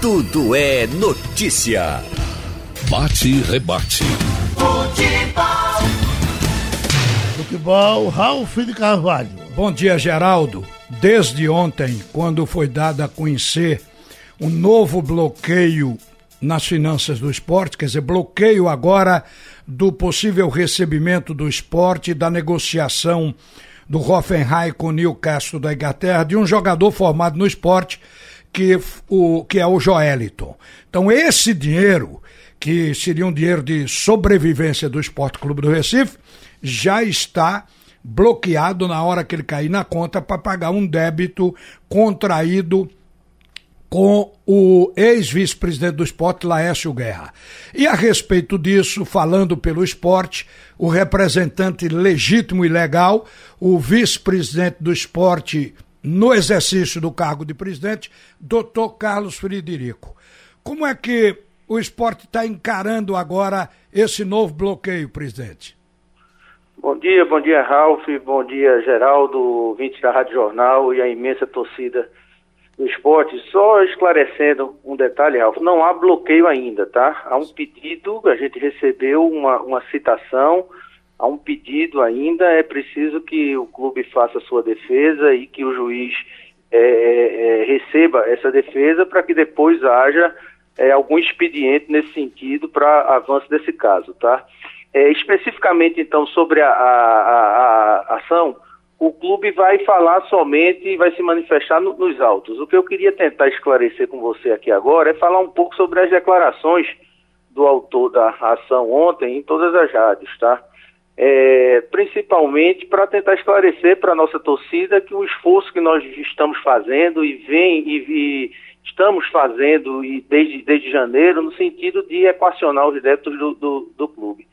Tudo é notícia. Bate e rebate. Futebol. Futebol, Ralf de Carvalho. Bom dia, Geraldo. Desde ontem, quando foi dado a conhecer um novo bloqueio nas finanças do esporte, quer dizer, bloqueio agora do possível recebimento do esporte, da negociação do Hoffenheim com o Newcastle da Inglaterra, de um jogador formado no esporte, que, o, que é o Joeliton. Então, esse dinheiro, que seria um dinheiro de sobrevivência do Esporte Clube do Recife, já está bloqueado na hora que ele cair na conta para pagar um débito contraído com o ex-vice-presidente do esporte, Laércio Guerra. E a respeito disso, falando pelo esporte, o representante legítimo e legal, o vice-presidente do esporte no exercício do cargo de presidente, doutor Carlos Frederico. Como é que o esporte está encarando agora esse novo bloqueio, presidente? Bom dia, bom dia, Ralf, bom dia, Geraldo, 20 da Rádio Jornal e a imensa torcida do esporte. Só esclarecendo um detalhe, Ralf, não há bloqueio ainda, tá? Há um pedido, a gente recebeu uma, uma citação, há um pedido ainda, é preciso que o clube faça sua defesa e que o juiz é, é, é receba essa defesa para que depois haja é, algum expediente nesse sentido para avanço desse caso, tá? É, especificamente, então, sobre a, a, a, ação, o clube vai falar somente e vai se manifestar no, nos autos. O que eu queria tentar esclarecer com você aqui agora é falar um pouco sobre as declarações do autor da ação ontem em todas as rádios, tá? É, principalmente para tentar esclarecer para a nossa torcida que o esforço que nós estamos fazendo e vem e, e estamos fazendo e desde, desde janeiro no sentido de equacionar os débitos do, do, do clube.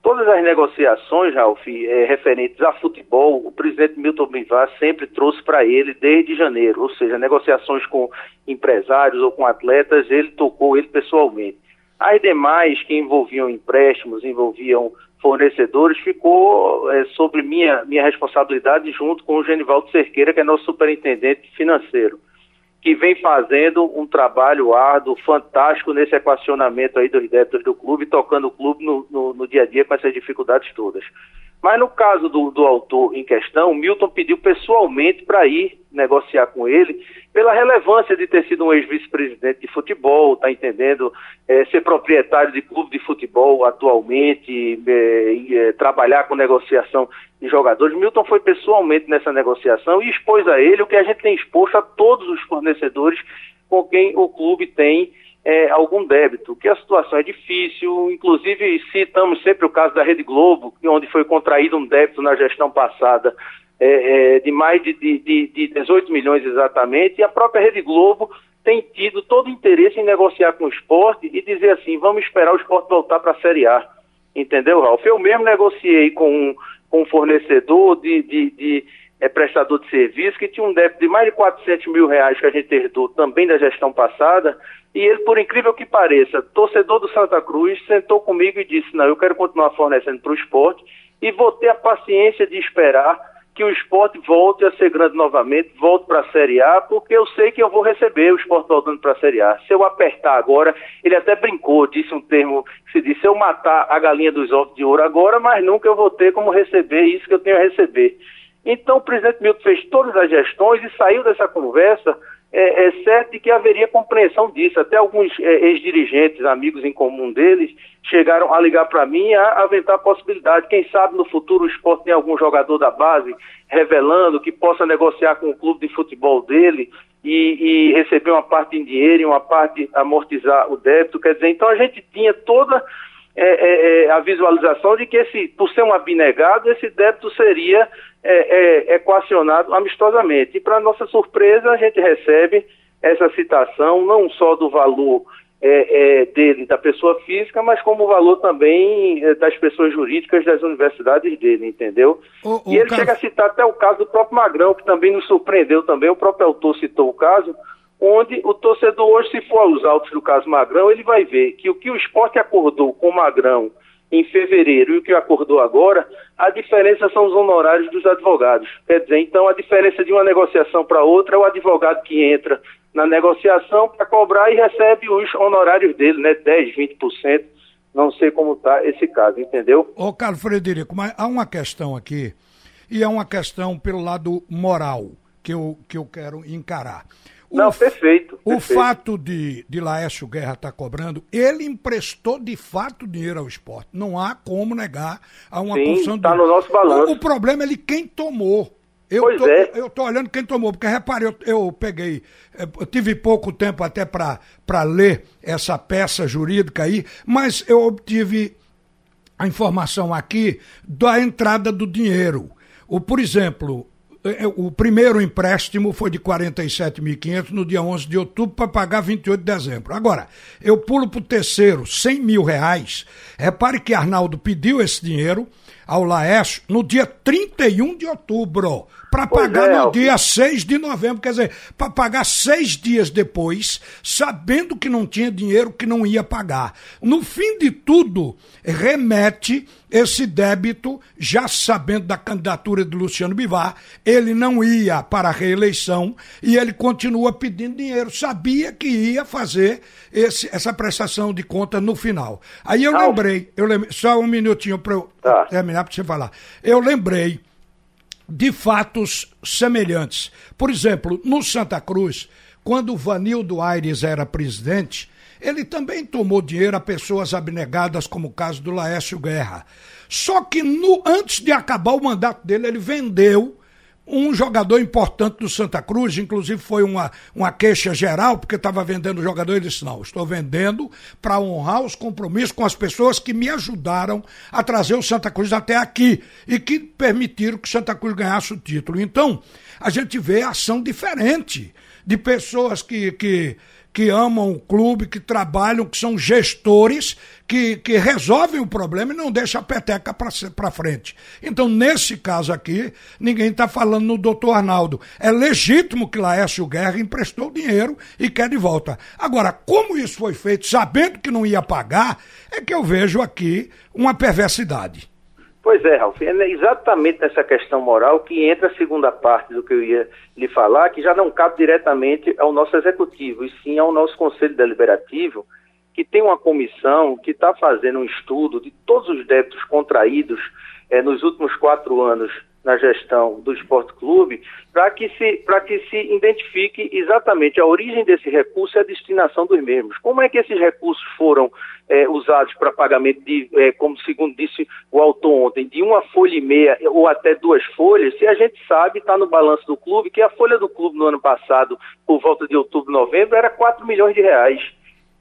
Todas as negociações, Ralf, é, referentes a futebol, o presidente Milton Bivar sempre trouxe para ele desde janeiro, ou seja, negociações com empresários ou com atletas, ele tocou ele pessoalmente. As demais que envolviam empréstimos, envolviam fornecedores, ficou é, sobre minha, minha responsabilidade junto com o Genivaldo Cerqueira, que é nosso superintendente financeiro que vem fazendo um trabalho árduo, fantástico nesse equacionamento aí dos débitos do clube, tocando o clube no, no, no dia a dia com essas dificuldades todas. Mas no caso do, do autor em questão, Milton pediu pessoalmente para ir negociar com ele, pela relevância de ter sido um ex-vice-presidente de futebol, tá entendendo? É, ser proprietário de clube de futebol atualmente, é, é, trabalhar com negociação de jogadores. Milton foi pessoalmente nessa negociação e expôs a ele o que a gente tem exposto a todos os fornecedores com quem o clube tem é, algum débito, que a situação é difícil, inclusive citamos sempre o caso da Rede Globo, onde foi contraído um débito na gestão passada é, é, de mais de, de, de 18 milhões exatamente, e a própria Rede Globo tem tido todo interesse em negociar com o esporte e dizer assim, vamos esperar o esporte voltar para a Série A. Entendeu, Ralf? Eu mesmo negociei com um, com um fornecedor de, de, de é, prestador de serviço que tinha um débito de mais de 400 mil reais que a gente herdou também da gestão passada, e ele, por incrível que pareça, torcedor do Santa Cruz, sentou comigo e disse: Não, eu quero continuar fornecendo para o esporte e vou ter a paciência de esperar que o esporte volte a ser grande novamente, volte para a Série A, porque eu sei que eu vou receber o esporte voltando para a Série A. Se eu apertar agora, ele até brincou, disse um termo se diz: se eu matar a galinha dos ovos de ouro agora, mas nunca eu vou ter como receber isso que eu tenho a receber. Então o presidente Milton fez todas as gestões e saiu dessa conversa é, é certo de que haveria compreensão disso. Até alguns é, ex-dirigentes, amigos em comum deles, chegaram a ligar para mim a aventar a possibilidade. Quem sabe no futuro o esporte tem algum jogador da base revelando que possa negociar com o clube de futebol dele e, e receber uma parte em dinheiro e uma parte amortizar o débito. Quer dizer, então a gente tinha toda é, é, é, a visualização de que esse, por ser um abnegado, esse débito seria é, é, equacionado amistosamente. E para nossa surpresa, a gente recebe essa citação não só do valor é, dele, da pessoa física, mas como o valor também das pessoas jurídicas das universidades dele, entendeu? O, o e ele caso... chega a citar até o caso do próprio Magrão, que também nos surpreendeu também, o próprio autor citou o caso, onde o torcedor hoje, se for aos autos do caso Magrão, ele vai ver que o que o esporte acordou com o Magrão em fevereiro e o que acordou agora, a diferença são os honorários dos advogados. Quer dizer, então a diferença de uma negociação para outra é o advogado que entra na negociação para cobrar e recebe os honorários dele, né? 10, 20%. Não sei como está esse caso, entendeu? Ô, Carlos Frederico, mas há uma questão aqui, e é uma questão pelo lado moral que eu, que eu quero encarar. O, Não, perfeito. O fato de, de Laércio Guerra estar tá cobrando, ele emprestou de fato dinheiro ao esporte. Não há como negar a uma Sim, porção tá no nosso balanço. O, o problema é ele quem tomou. Eu pois tô, é. eu tô olhando quem tomou, porque repare, eu, eu peguei, eh, eu tive pouco tempo até para ler essa peça jurídica aí, mas eu obtive a informação aqui da entrada do dinheiro. O, por exemplo, o primeiro empréstimo foi de 47.500 no dia 11 de outubro para pagar 28 de dezembro. Agora, eu pulo para o terceiro, 100 mil reais. Repare que Arnaldo pediu esse dinheiro ao Laércio no dia 31 de outubro para pagar é, no dia 6 de novembro, quer dizer, para pagar seis dias depois, sabendo que não tinha dinheiro, que não ia pagar. No fim de tudo, remete esse débito, já sabendo da candidatura de Luciano Bivar, ele não ia para a reeleição e ele continua pedindo dinheiro. Sabia que ia fazer esse, essa prestação de conta no final. Aí eu lembrei, eu lembrei, só um minutinho para eu tá. terminar para você falar. Eu lembrei de fatos semelhantes. Por exemplo, no Santa Cruz, quando Vanildo Aires era presidente, ele também tomou dinheiro a pessoas abnegadas, como o caso do Laércio Guerra. Só que no, antes de acabar o mandato dele, ele vendeu um jogador importante do Santa Cruz, inclusive foi uma, uma queixa geral, porque estava vendendo jogador, ele disse, não, estou vendendo para honrar os compromissos com as pessoas que me ajudaram a trazer o Santa Cruz até aqui e que permitiram que o Santa Cruz ganhasse o título. Então, a gente vê ação diferente de pessoas que, que que amam o clube, que trabalham, que são gestores, que, que resolvem o problema e não deixam a peteca para frente. Então, nesse caso aqui, ninguém está falando no doutor Arnaldo. É legítimo que Laércio Guerra emprestou dinheiro e quer de volta. Agora, como isso foi feito, sabendo que não ia pagar, é que eu vejo aqui uma perversidade. Pois é, Ralf, é exatamente nessa questão moral que entra a segunda parte do que eu ia lhe falar, que já não cabe diretamente ao nosso executivo, e sim ao nosso Conselho Deliberativo, que tem uma comissão que está fazendo um estudo de todos os débitos contraídos eh, nos últimos quatro anos na gestão do Esporte Clube, para que, se, que se identifique exatamente a origem desse recurso e a destinação dos mesmos. Como é que esses recursos foram é, usados para pagamento de, é, como segundo disse o autor ontem, de uma folha e meia ou até duas folhas, se a gente sabe, está no balanço do clube, que a folha do clube no ano passado, por volta de outubro, novembro, era 4 milhões de reais.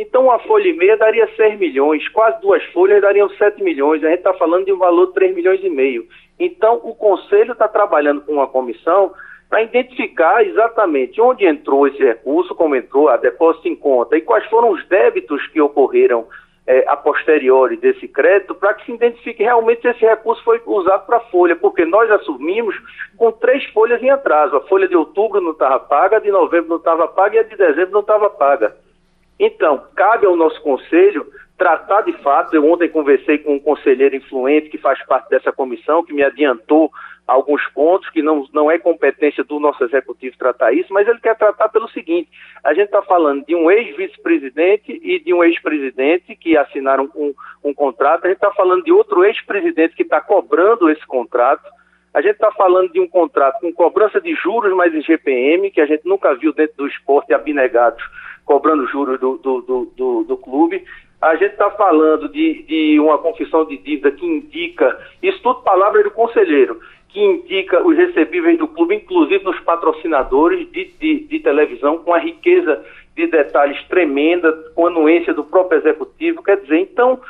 Então, uma folha e meia daria 6 milhões, quase duas folhas dariam 7 milhões. A gente está falando de um valor de 3 milhões e meio. Então, o Conselho está trabalhando com uma comissão para identificar exatamente onde entrou esse recurso, como entrou, a depósito em conta e quais foram os débitos que ocorreram é, a posteriori desse crédito, para que se identifique realmente se esse recurso foi usado para folha, porque nós assumimos com três folhas em atraso. A folha de outubro não estava paga, a de novembro não estava paga e a de dezembro não estava paga. Então, cabe ao nosso conselho tratar de fato. Eu ontem conversei com um conselheiro influente que faz parte dessa comissão, que me adiantou alguns pontos, que não, não é competência do nosso executivo tratar isso, mas ele quer tratar pelo seguinte: a gente está falando de um ex-vice-presidente e de um ex-presidente que assinaram um, um contrato, a gente está falando de outro ex-presidente que está cobrando esse contrato. A gente está falando de um contrato com cobrança de juros mais em GPM, que a gente nunca viu dentro do esporte abnegados cobrando juros do, do, do, do, clube. A gente está falando de, de uma confissão de dívida que indica, isso tudo palavra do conselheiro, que indica os recebíveis do clube, inclusive nos patrocinadores de, de, de televisão, com a riqueza de detalhes tremenda, com a anuência do próprio executivo. Quer dizer, então,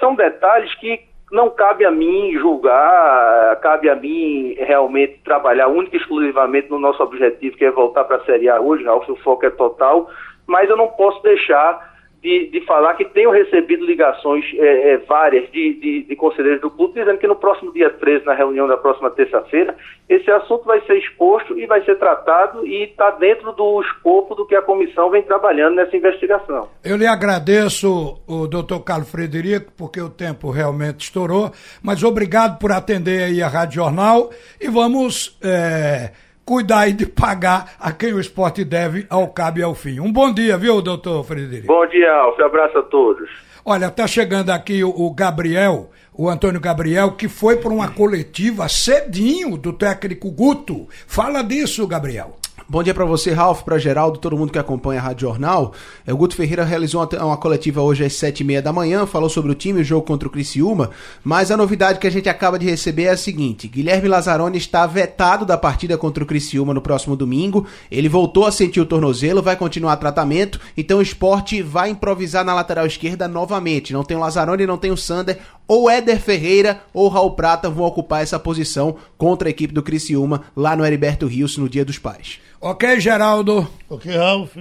são detalhes que não cabe a mim julgar, cabe a mim realmente trabalhar única e exclusivamente no nosso objetivo, que é voltar para a Série A hoje, Ralf, o foco é total, mas eu não posso deixar de, de falar que tenho recebido ligações é, é, várias de, de, de, conselheiros do clube dizendo que no próximo dia 13, na reunião da próxima terça-feira, esse assunto vai ser exposto e vai ser tratado e está dentro do escopo do que a comissão vem trabalhando nessa investigação. Eu lhe agradeço, o doutor Carlos Frederico, porque o tempo realmente estourou, mas obrigado por atender aí a Rádio Jornal e vamos. É cuidar aí de pagar a quem o esporte deve ao cabo e ao fim. Um bom dia, viu, doutor Frederico? Bom dia, Alf. Abraço a todos. Olha, tá chegando aqui o, o Gabriel, o Antônio Gabriel, que foi para uma coletiva cedinho do técnico Guto. Fala disso, Gabriel. Bom dia para você, Ralf, para Geraldo, todo mundo que acompanha a Rádio Jornal. É, o Guto Ferreira realizou uma, uma coletiva hoje às sete e meia da manhã, falou sobre o time, o jogo contra o Criciúma, mas a novidade que a gente acaba de receber é a seguinte, Guilherme Lazzaroni está vetado da partida contra o Criciúma no próximo domingo, ele voltou a sentir o tornozelo, vai continuar tratamento, então o esporte vai improvisar na lateral esquerda novamente, não tem o Lazzaroni, não tem o Sander, ou Éder Ferreira ou Raul Prata vão ocupar essa posição contra a equipe do Criciúma lá no Heriberto Rios no Dia dos Pais. Ok, Geraldo? Ok, Ralf.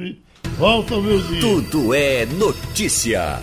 Volta, meu dia. Tudo é notícia.